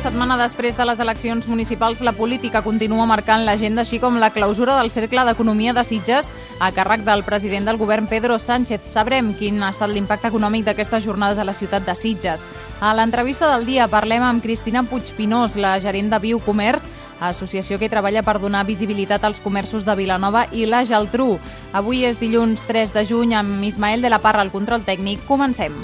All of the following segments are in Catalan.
Setmana després de les eleccions municipals, la política continua marcant l'agenda, així com la clausura del Cercle d'Economia de Sitges a càrrec del president del govern Pedro Sánchez. Sabrem quin ha estat l'impacte econòmic d'aquestes jornades a la ciutat de Sitges. A l'entrevista del dia parlem amb Cristina Puigpinós, la gerent de Biocomerç, associació que treballa per donar visibilitat als comerços de Vilanova i la Geltrú. Avui és dilluns 3 de juny amb Ismael de la Parra al control tècnic. Comencem.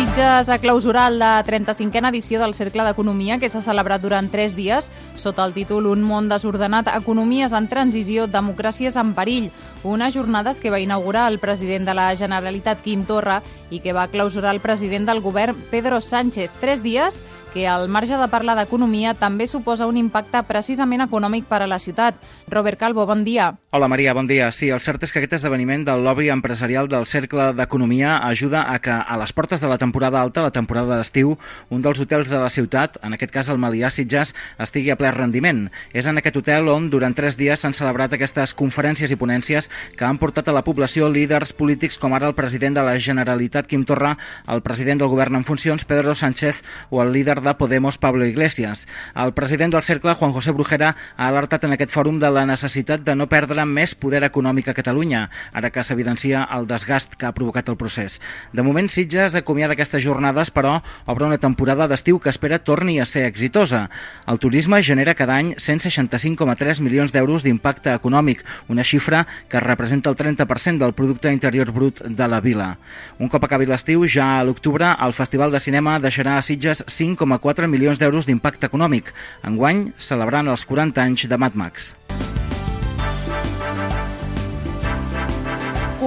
Sitges ha clausurat la 35a edició del Cercle d'Economia que s'ha celebrat durant tres dies sota el títol Un món desordenat, economies en transició, democràcies en perill. Unes jornades que va inaugurar el president de la Generalitat, Quim Torra, i que va clausurar el president del govern, Pedro Sánchez. Tres dies que al marge de parlar d'economia també suposa un impacte precisament econòmic per a la ciutat. Robert Calvo, bon dia. Hola Maria, bon dia. Sí, el cert és que aquest esdeveniment del lobby empresarial del Cercle d'Economia ajuda a que a les portes de la temporada alta, la temporada d'estiu, un dels hotels de la ciutat, en aquest cas el Malià Sitges, estigui a ple rendiment. És en aquest hotel on durant tres dies s'han celebrat aquestes conferències i ponències que han portat a la població líders polítics com ara el president de la Generalitat, Quim Torra, el president del govern en funcions, Pedro Sánchez, o el líder de Podemos, Pablo Iglesias. El president del Cercle, Juan José Brujera, ha alertat en aquest fòrum de la necessitat de no perdre més poder econòmic a Catalunya, ara que s'evidencia el desgast que ha provocat el procés. De moment, Sitges acomiada aquestes jornades, però obre una temporada d'estiu que espera torni a ser exitosa. El turisme genera cada any 165,3 milions d'euros d'impacte econòmic, una xifra que representa el 30% del producte interior brut de la vila. Un cop acabi l'estiu, ja a l'octubre, el Festival de Cinema deixarà a Sitges 5,4 milions d'euros d'impacte econòmic, enguany celebrant els 40 anys de Mad Max.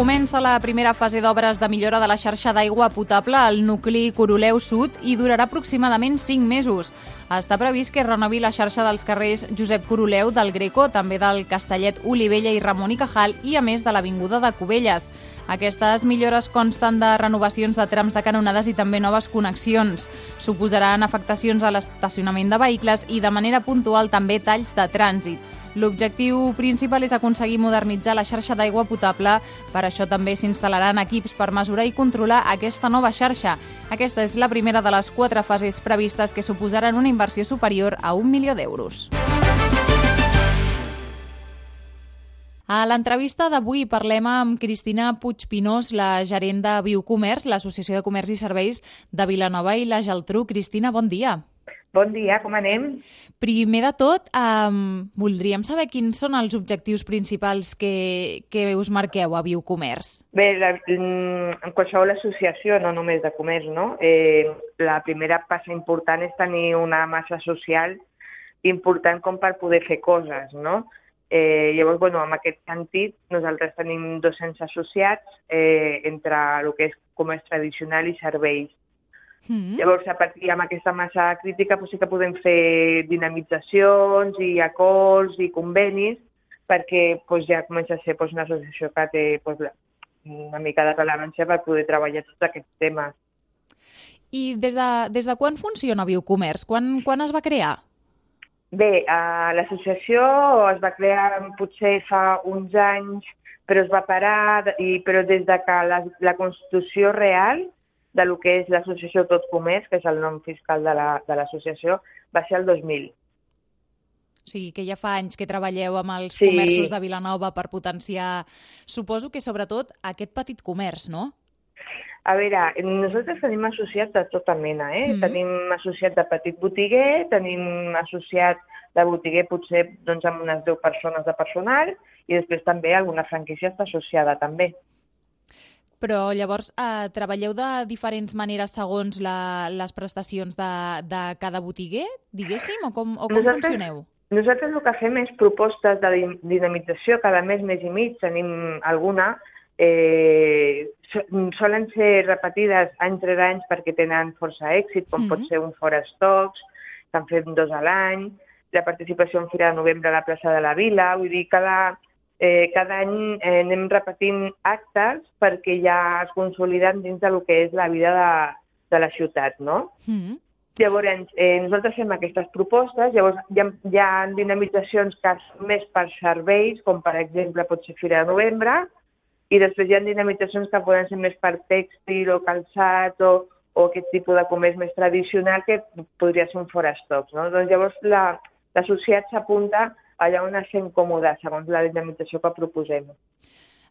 Comença la primera fase d'obres de millora de la xarxa d'aigua potable al nucli Coroleu Sud i durarà aproximadament 5 mesos. Està previst que renovi la xarxa dels carrers Josep Coroleu del Greco, també del Castellet Olivella i Ramon i Cajal i a més de l'Avinguda de Cubelles. Aquestes millores consten de renovacions de trams de canonades i també noves connexions. Suposaran afectacions a l'estacionament de vehicles i de manera puntual també talls de trànsit. L'objectiu principal és aconseguir modernitzar la xarxa d'aigua potable. Per això també s'instal·laran equips per mesurar i controlar aquesta nova xarxa. Aquesta és la primera de les quatre fases previstes que suposaran una inversió superior a un milió d'euros. A l'entrevista d'avui parlem amb Cristina Puigpinós, la gerent de Biocomerç, l'Associació de Comerç i Serveis de Vilanova i la Geltrú. Cristina, bon dia. Bon dia, com anem? Primer de tot, um, voldríem saber quins són els objectius principals que, que us marqueu a Biocomerç. Bé, la, en qualsevol associació, no només de comerç, no? Eh, la primera passa important és tenir una massa social important com per poder fer coses, no? Eh, llavors, bueno, en aquest sentit, nosaltres tenim 200 associats eh, entre el que és comerç tradicional i serveis. Mm -hmm. Llavors, a partir amb aquesta massa crítica, doncs sí que podem fer dinamitzacions i acords i convenis perquè doncs, ja comença a ser doncs, una associació que té doncs, una mica de rellevància per poder treballar tots aquests temes. I des de, des de quan funciona Biocomerç? Quan, quan es va crear? Bé, uh, l'associació es va crear potser fa uns anys, però es va parar, i, però des de que la, la Constitució real de lo que és l'associació Tot Comerç, que és el nom fiscal de l'associació, la, va ser el 2000. O sigui, que ja fa anys que treballeu amb els sí. comerços de Vilanova per potenciar, suposo que sobretot aquest petit comerç, no? A veure, nosaltres tenim associats de tota mena, eh? Mm -hmm. Tenim associat de petit botiguer, tenim associat de botiguer potser doncs, amb unes 10 persones de personal i després també alguna franquícia està associada també. Però llavors eh, treballeu de diferents maneres segons la, les prestacions de, de cada botiguer, diguéssim, o com, o com nosaltres, funcioneu? Nosaltres el que fem és propostes de dinamització cada mes, mes i mig, tenim alguna, eh, solen ser repetides any rere any perquè tenen força èxit, com mm -hmm. pot ser un Fora Stocks, estan fent dos a l'any, la participació en Fira de Novembre a la plaça de la Vila, vull dir, cada, eh, cada any eh, anem repetint actes perquè ja es consoliden dins del que és la vida de, de la ciutat, no? Mm. Llavors, eh, nosaltres fem aquestes propostes, llavors hi ha, hi ha dinamitzacions que són més per serveis, com per exemple pot ser Fira de Novembre, i després hi ha dinamitzacions que poden ser més per tèxtil o calçat o, o aquest tipus de comerç més tradicional que podria ser un forestocs. No? Doncs llavors la, la societat s'apunta allà on es sent còmode, segons la dinamització que proposem.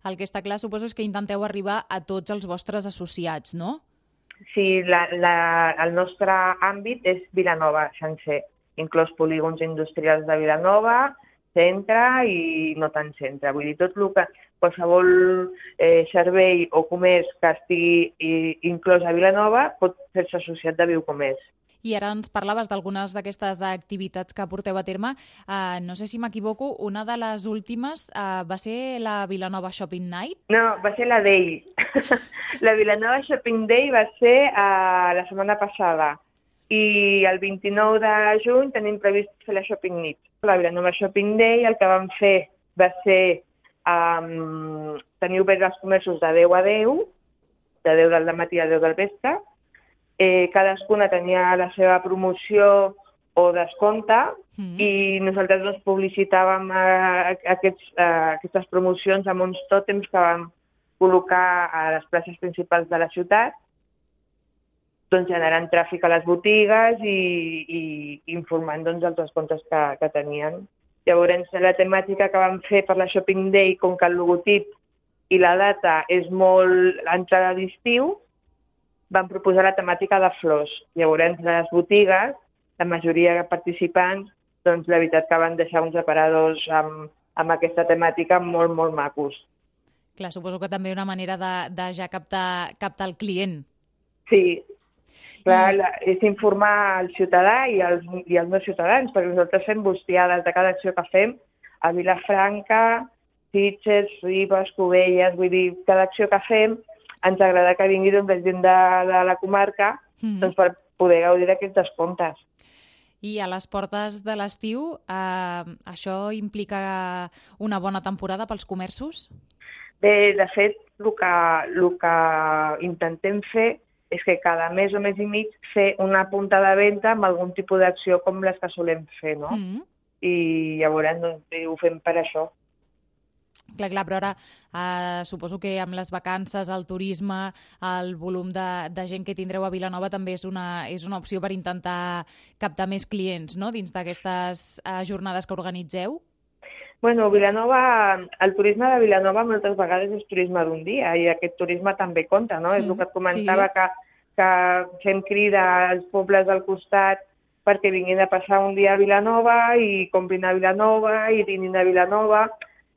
El que està clar, suposo, és que intenteu arribar a tots els vostres associats, no? Sí, la, la, el nostre àmbit és Vilanova sencer, inclòs polígons industrials de Vilanova, centre i no tant centre. Vull dir, tot el que, qualsevol eh, servei o comerç que estigui i, inclòs a Vilanova pot fer-se associat de Viucomerç. I ara ens parlaves d'algunes d'aquestes activitats que porteu a terme. Uh, no sé si m'equivoco, una de les últimes uh, va ser la Vilanova Shopping Night? No, va ser la Day. la Vilanova Shopping Day va ser uh, la setmana passada i el 29 de juny tenim previst fer la Shopping Nit. La Vilanova Shopping Day el que vam fer va ser um, tenir obert els comerços de 10 a 10, de 10 del matí a 10 del vespre, eh, cadascuna tenia la seva promoció o descompte mm. i nosaltres doncs, publicitàvem eh, aquests, eh, aquestes promocions amb uns tòtems que vam col·locar a les places principals de la ciutat, doncs, generant tràfic a les botigues i, i informant doncs, dels descomptes que, que tenien. Llavors, la temàtica que vam fer per la Shopping Day, com que el logotip i la data és molt entrada d'estiu, van proposar la temàtica de flors. Llavors, les botigues, la majoria de participants, doncs la veritat que van deixar uns aparadors amb, amb aquesta temàtica molt, molt macos. Clar, suposo que també una manera de, de ja captar, captar el client. Sí, clar, I... la, és informar el ciutadà i els, i els no ciutadans, perquè nosaltres fem bustiades de cada acció que fem a Vilafranca, Sitges, Ribes, Cubelles, vull dir, cada acció que fem ens agrada que vingui doncs, gent de, de la comarca mm doncs, per poder gaudir d'aquests descomptes. I a les portes de l'estiu, eh, això implica una bona temporada pels comerços? Bé, de fet, el que, el que intentem fer és que cada mes o mes i mig fer una punta de venda amb algun tipus d'acció com les que solem fer, no? Mm -hmm. I llavors doncs, ho fem per això. Clar, clar, però ara eh, suposo que amb les vacances, el turisme, el volum de, de gent que tindreu a Vilanova també és una, és una opció per intentar captar més clients no? dins d'aquestes eh, jornades que organitzeu? Bueno, Vilanova, el turisme de Vilanova moltes vegades és turisme d'un dia i aquest turisme també compta, no? Mm, és el que et comentava sí. que, que fem crida als pobles del costat perquè vinguin a passar un dia a Vilanova i comprin a Vilanova i dinin a Vilanova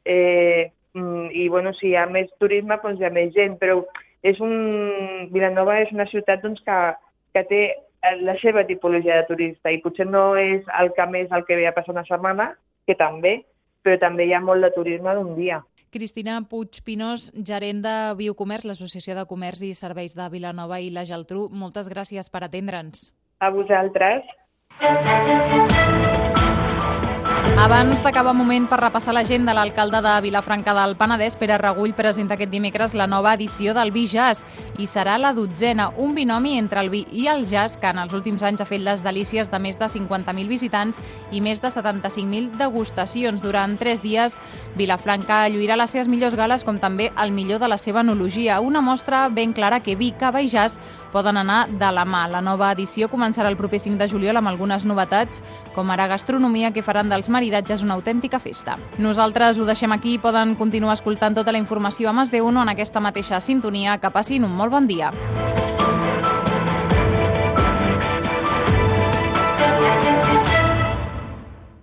eh, mm, i bueno, si hi ha més turisme doncs hi ha més gent, però és un... Vilanova és una ciutat doncs, que, que té la seva tipologia de turista i potser no és el que més el que ve a passar una setmana, que també, però també hi ha molt de turisme d'un dia. Cristina Puig Pinós, gerent de Biocomerç, l'Associació de Comerç i Serveis de Vilanova i la Geltrú. Moltes gràcies per atendre'ns. A vosaltres. Abans d'acabar moment per repassar l'agenda, l'alcalde de Vilafranca del Penedès, Pere Regull, presenta aquest dimecres la nova edició del Vi Jazz i serà la dotzena, un binomi entre el vi i el jazz que en els últims anys ha fet les delícies de més de 50.000 visitants i més de 75.000 degustacions. Durant tres dies, Vilafranca lluirà les seves millors gales com també el millor de la seva enologia, una mostra ben clara que vi, cava i jazz poden anar de la mà. La nova edició començarà el proper 5 de juliol amb algunes novetats, com ara gastronomia, que faran dels maridatges una autèntica festa. Nosaltres ho deixem aquí i poden continuar escoltant tota la informació a Mas de Uno en aquesta mateixa sintonia. Que passin un molt bon dia.